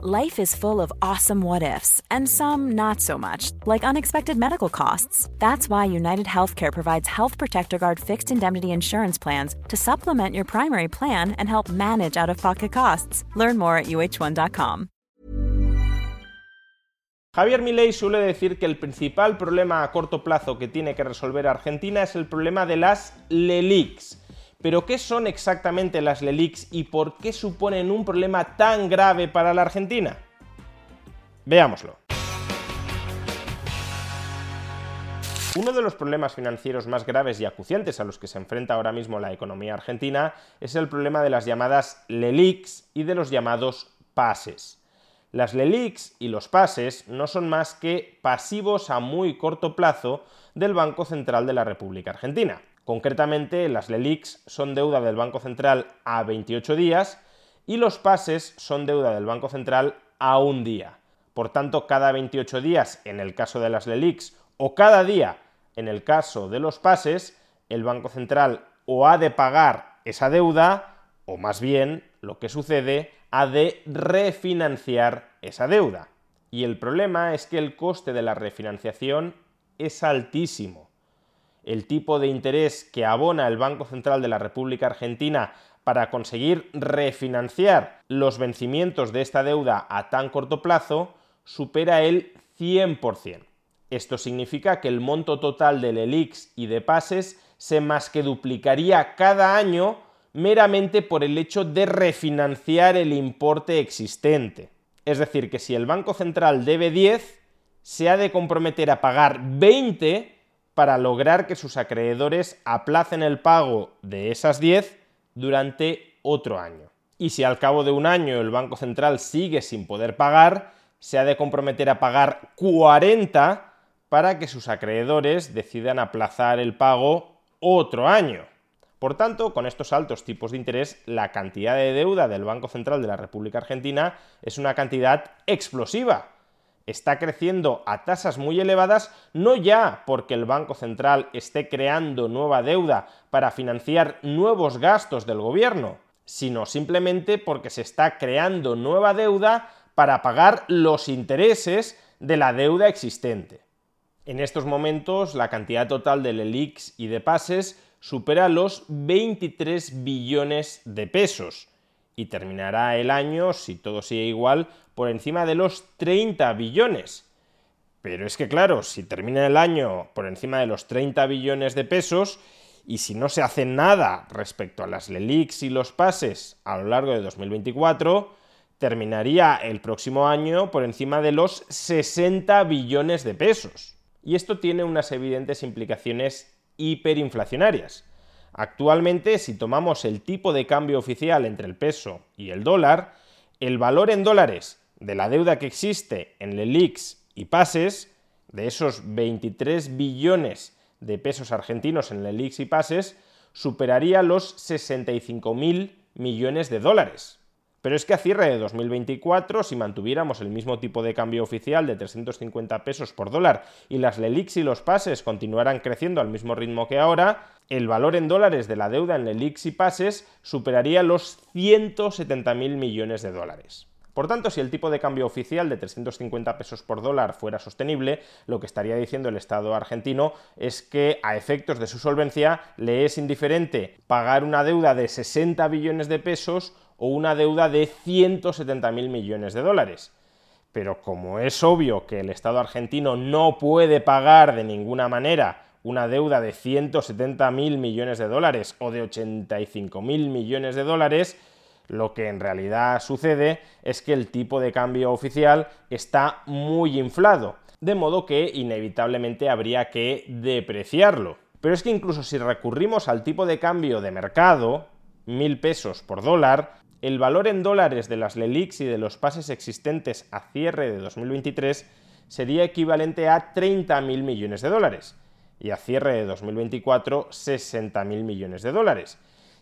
Life is full of awesome what ifs, and some not so much, like unexpected medical costs. That's why United Healthcare provides Health Protector Guard fixed indemnity insurance plans to supplement your primary plan and help manage out of pocket costs. Learn more at uh1.com. Javier Milei suele decir que el principal problema a corto plazo que tiene que resolver Argentina es el problema de las LELICs Pero ¿qué son exactamente las LELIX y por qué suponen un problema tan grave para la Argentina? Veámoslo. Uno de los problemas financieros más graves y acuciantes a los que se enfrenta ahora mismo la economía argentina es el problema de las llamadas LELIX y de los llamados pases. Las LELIX y los pases no son más que pasivos a muy corto plazo del Banco Central de la República Argentina. Concretamente, las LELIX son deuda del Banco Central a 28 días y los pases son deuda del Banco Central a un día. Por tanto, cada 28 días en el caso de las LELIX o cada día en el caso de los pases, el Banco Central o ha de pagar esa deuda o más bien, lo que sucede, ha de refinanciar esa deuda. Y el problema es que el coste de la refinanciación es altísimo el tipo de interés que abona el Banco Central de la República Argentina para conseguir refinanciar los vencimientos de esta deuda a tan corto plazo supera el 100%. Esto significa que el monto total del ELIX y de pases se más que duplicaría cada año meramente por el hecho de refinanciar el importe existente. Es decir, que si el Banco Central debe 10, se ha de comprometer a pagar 20 para lograr que sus acreedores aplacen el pago de esas 10 durante otro año. Y si al cabo de un año el Banco Central sigue sin poder pagar, se ha de comprometer a pagar 40 para que sus acreedores decidan aplazar el pago otro año. Por tanto, con estos altos tipos de interés, la cantidad de deuda del Banco Central de la República Argentina es una cantidad explosiva está creciendo a tasas muy elevadas, no ya porque el Banco Central esté creando nueva deuda para financiar nuevos gastos del gobierno, sino simplemente porque se está creando nueva deuda para pagar los intereses de la deuda existente. En estos momentos, la cantidad total de LELIX y de pases supera los 23 billones de pesos y terminará el año, si todo sigue igual, por encima de los 30 billones. Pero es que claro, si termina el año por encima de los 30 billones de pesos, y si no se hace nada respecto a las LELIX y los pases a lo largo de 2024, terminaría el próximo año por encima de los 60 billones de pesos. Y esto tiene unas evidentes implicaciones hiperinflacionarias. Actualmente, si tomamos el tipo de cambio oficial entre el peso y el dólar, el valor en dólares de la deuda que existe en LELIX y pases, de esos 23 billones de pesos argentinos en LELIX y pases, superaría los 65.000 millones de dólares. Pero es que a cierre de 2024, si mantuviéramos el mismo tipo de cambio oficial de 350 pesos por dólar y las LELIX y los pases continuaran creciendo al mismo ritmo que ahora, el valor en dólares de la deuda en LELIX y pases superaría los 170.000 millones de dólares. Por tanto, si el tipo de cambio oficial de 350 pesos por dólar fuera sostenible, lo que estaría diciendo el Estado argentino es que a efectos de su solvencia le es indiferente pagar una deuda de 60 billones de pesos o una deuda de 170.000 millones de dólares. Pero como es obvio que el Estado argentino no puede pagar de ninguna manera una deuda de 170.000 millones de dólares o de 85.000 millones de dólares, lo que en realidad sucede es que el tipo de cambio oficial está muy inflado, de modo que inevitablemente habría que depreciarlo. Pero es que incluso si recurrimos al tipo de cambio de mercado, mil pesos por dólar, el valor en dólares de las LELIX y de los pases existentes a cierre de 2023 sería equivalente a 30.000 millones de dólares y a cierre de 2024 60.000 millones de dólares.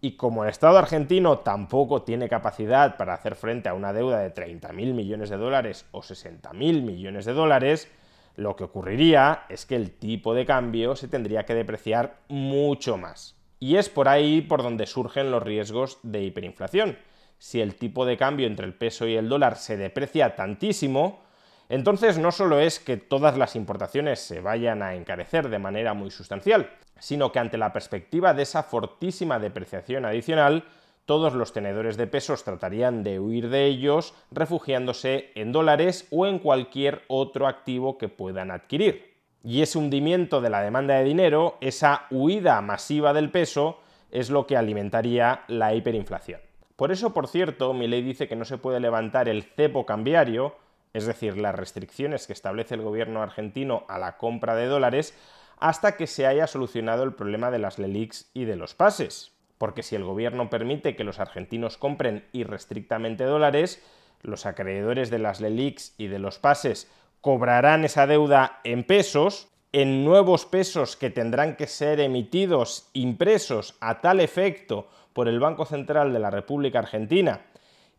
Y como el Estado argentino tampoco tiene capacidad para hacer frente a una deuda de 30.000 millones de dólares o 60.000 millones de dólares, lo que ocurriría es que el tipo de cambio se tendría que depreciar mucho más. Y es por ahí por donde surgen los riesgos de hiperinflación si el tipo de cambio entre el peso y el dólar se deprecia tantísimo, entonces no solo es que todas las importaciones se vayan a encarecer de manera muy sustancial, sino que ante la perspectiva de esa fortísima depreciación adicional, todos los tenedores de pesos tratarían de huir de ellos refugiándose en dólares o en cualquier otro activo que puedan adquirir. Y ese hundimiento de la demanda de dinero, esa huida masiva del peso, es lo que alimentaría la hiperinflación. Por eso, por cierto, mi ley dice que no se puede levantar el cepo cambiario, es decir, las restricciones que establece el gobierno argentino a la compra de dólares, hasta que se haya solucionado el problema de las LELIX y de los pases. Porque si el gobierno permite que los argentinos compren irrestrictamente dólares, los acreedores de las LELIX y de los pases cobrarán esa deuda en pesos, en nuevos pesos que tendrán que ser emitidos, impresos a tal efecto por el Banco Central de la República Argentina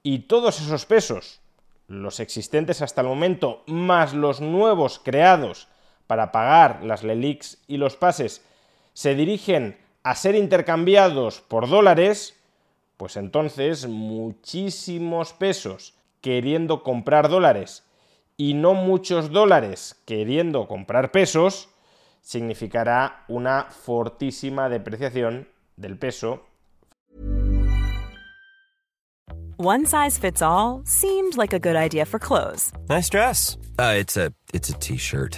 y todos esos pesos, los existentes hasta el momento, más los nuevos creados para pagar las LELIX y los pases, se dirigen a ser intercambiados por dólares, pues entonces muchísimos pesos queriendo comprar dólares y no muchos dólares queriendo comprar pesos, significará una fortísima depreciación del peso One size fits all seemed like a good idea for clothes. Nice dress. Uh, it's a it's a t-shirt.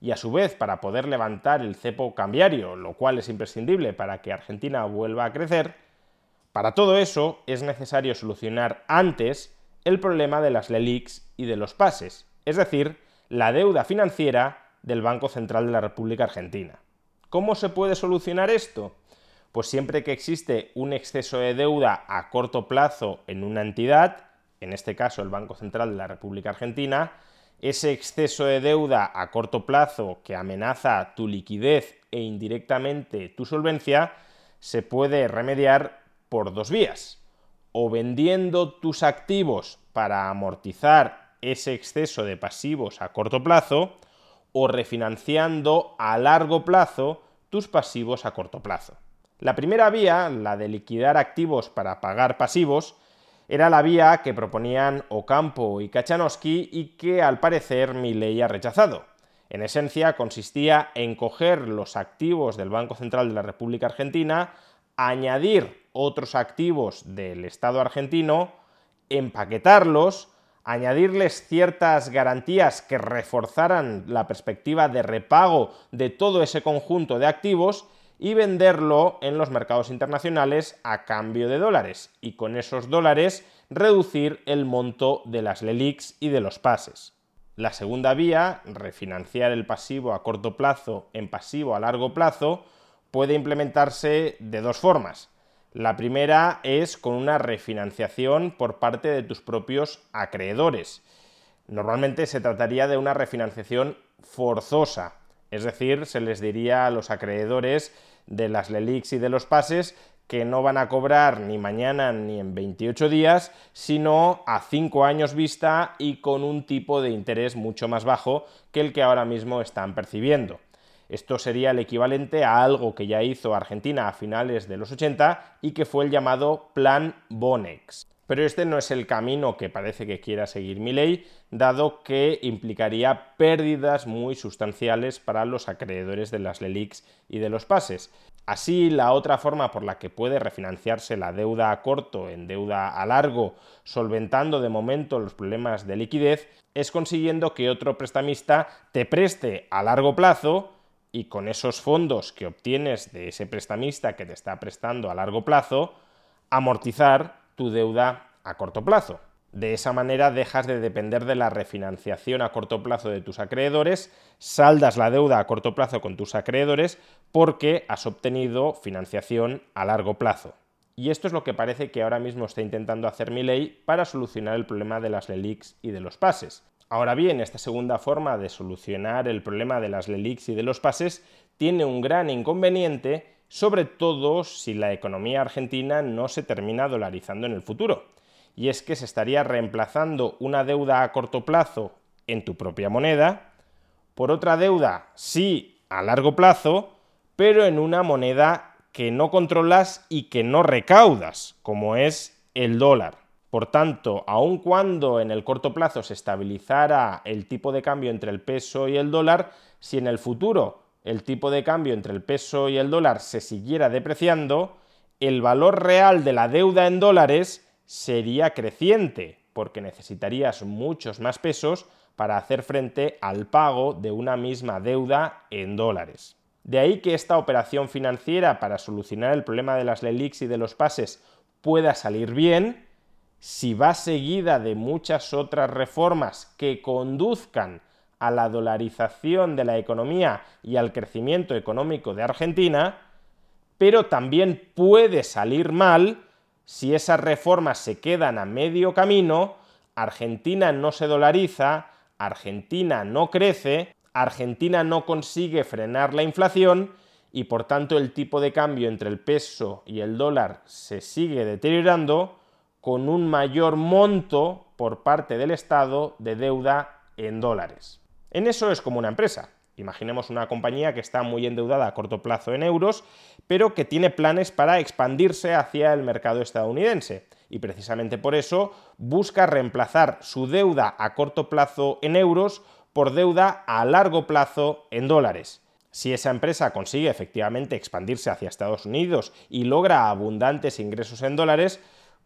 y a su vez para poder levantar el cepo cambiario, lo cual es imprescindible para que Argentina vuelva a crecer, para todo eso es necesario solucionar antes el problema de las LELIX y de los pases, es decir, la deuda financiera del Banco Central de la República Argentina. ¿Cómo se puede solucionar esto? Pues siempre que existe un exceso de deuda a corto plazo en una entidad, en este caso el Banco Central de la República Argentina, ese exceso de deuda a corto plazo que amenaza tu liquidez e indirectamente tu solvencia se puede remediar por dos vías. O vendiendo tus activos para amortizar ese exceso de pasivos a corto plazo, o refinanciando a largo plazo tus pasivos a corto plazo. La primera vía, la de liquidar activos para pagar pasivos, era la vía que proponían Ocampo y Kachanowski y que al parecer Milley ha rechazado. En esencia consistía en coger los activos del Banco Central de la República Argentina, añadir otros activos del Estado argentino, empaquetarlos, añadirles ciertas garantías que reforzaran la perspectiva de repago de todo ese conjunto de activos y venderlo en los mercados internacionales a cambio de dólares y con esos dólares reducir el monto de las LELIX y de los pases. La segunda vía, refinanciar el pasivo a corto plazo en pasivo a largo plazo, puede implementarse de dos formas. La primera es con una refinanciación por parte de tus propios acreedores. Normalmente se trataría de una refinanciación forzosa, es decir, se les diría a los acreedores de las LELIX y de los pases que no van a cobrar ni mañana ni en 28 días, sino a 5 años vista y con un tipo de interés mucho más bajo que el que ahora mismo están percibiendo. Esto sería el equivalente a algo que ya hizo Argentina a finales de los 80 y que fue el llamado Plan Bonex. Pero este no es el camino que parece que quiera seguir ley, dado que implicaría pérdidas muy sustanciales para los acreedores de las LELIX y de los pases. Así, la otra forma por la que puede refinanciarse la deuda a corto en deuda a largo, solventando de momento los problemas de liquidez, es consiguiendo que otro prestamista te preste a largo plazo y con esos fondos que obtienes de ese prestamista que te está prestando a largo plazo, amortizar tu deuda a corto plazo. De esa manera dejas de depender de la refinanciación a corto plazo de tus acreedores, saldas la deuda a corto plazo con tus acreedores porque has obtenido financiación a largo plazo. Y esto es lo que parece que ahora mismo está intentando hacer mi ley para solucionar el problema de las LELIX y de los pases. Ahora bien, esta segunda forma de solucionar el problema de las LELIX y de los pases tiene un gran inconveniente, sobre todo si la economía argentina no se termina dolarizando en el futuro. Y es que se estaría reemplazando una deuda a corto plazo en tu propia moneda por otra deuda, sí, a largo plazo, pero en una moneda que no controlas y que no recaudas, como es el dólar. Por tanto, aun cuando en el corto plazo se estabilizara el tipo de cambio entre el peso y el dólar, si en el futuro el tipo de cambio entre el peso y el dólar se siguiera depreciando, el valor real de la deuda en dólares sería creciente, porque necesitarías muchos más pesos para hacer frente al pago de una misma deuda en dólares. De ahí que esta operación financiera para solucionar el problema de las LELIX y de los pases pueda salir bien, si va seguida de muchas otras reformas que conduzcan a la dolarización de la economía y al crecimiento económico de Argentina, pero también puede salir mal si esas reformas se quedan a medio camino, Argentina no se dolariza, Argentina no crece, Argentina no consigue frenar la inflación y por tanto el tipo de cambio entre el peso y el dólar se sigue deteriorando, con un mayor monto por parte del Estado de deuda en dólares. En eso es como una empresa. Imaginemos una compañía que está muy endeudada a corto plazo en euros, pero que tiene planes para expandirse hacia el mercado estadounidense. Y precisamente por eso busca reemplazar su deuda a corto plazo en euros por deuda a largo plazo en dólares. Si esa empresa consigue efectivamente expandirse hacia Estados Unidos y logra abundantes ingresos en dólares,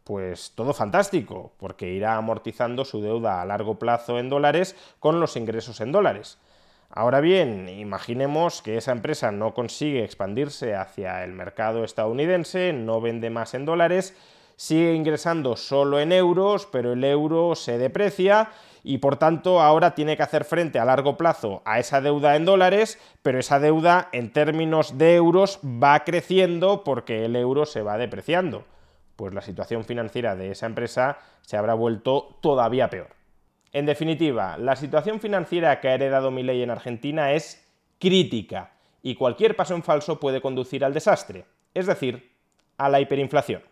pues todo fantástico, porque irá amortizando su deuda a largo plazo en dólares con los ingresos en dólares. Ahora bien, imaginemos que esa empresa no consigue expandirse hacia el mercado estadounidense, no vende más en dólares, sigue ingresando solo en euros, pero el euro se deprecia y por tanto ahora tiene que hacer frente a largo plazo a esa deuda en dólares, pero esa deuda en términos de euros va creciendo porque el euro se va depreciando pues la situación financiera de esa empresa se habrá vuelto todavía peor. En definitiva, la situación financiera que ha heredado ley en Argentina es crítica y cualquier paso en falso puede conducir al desastre, es decir, a la hiperinflación.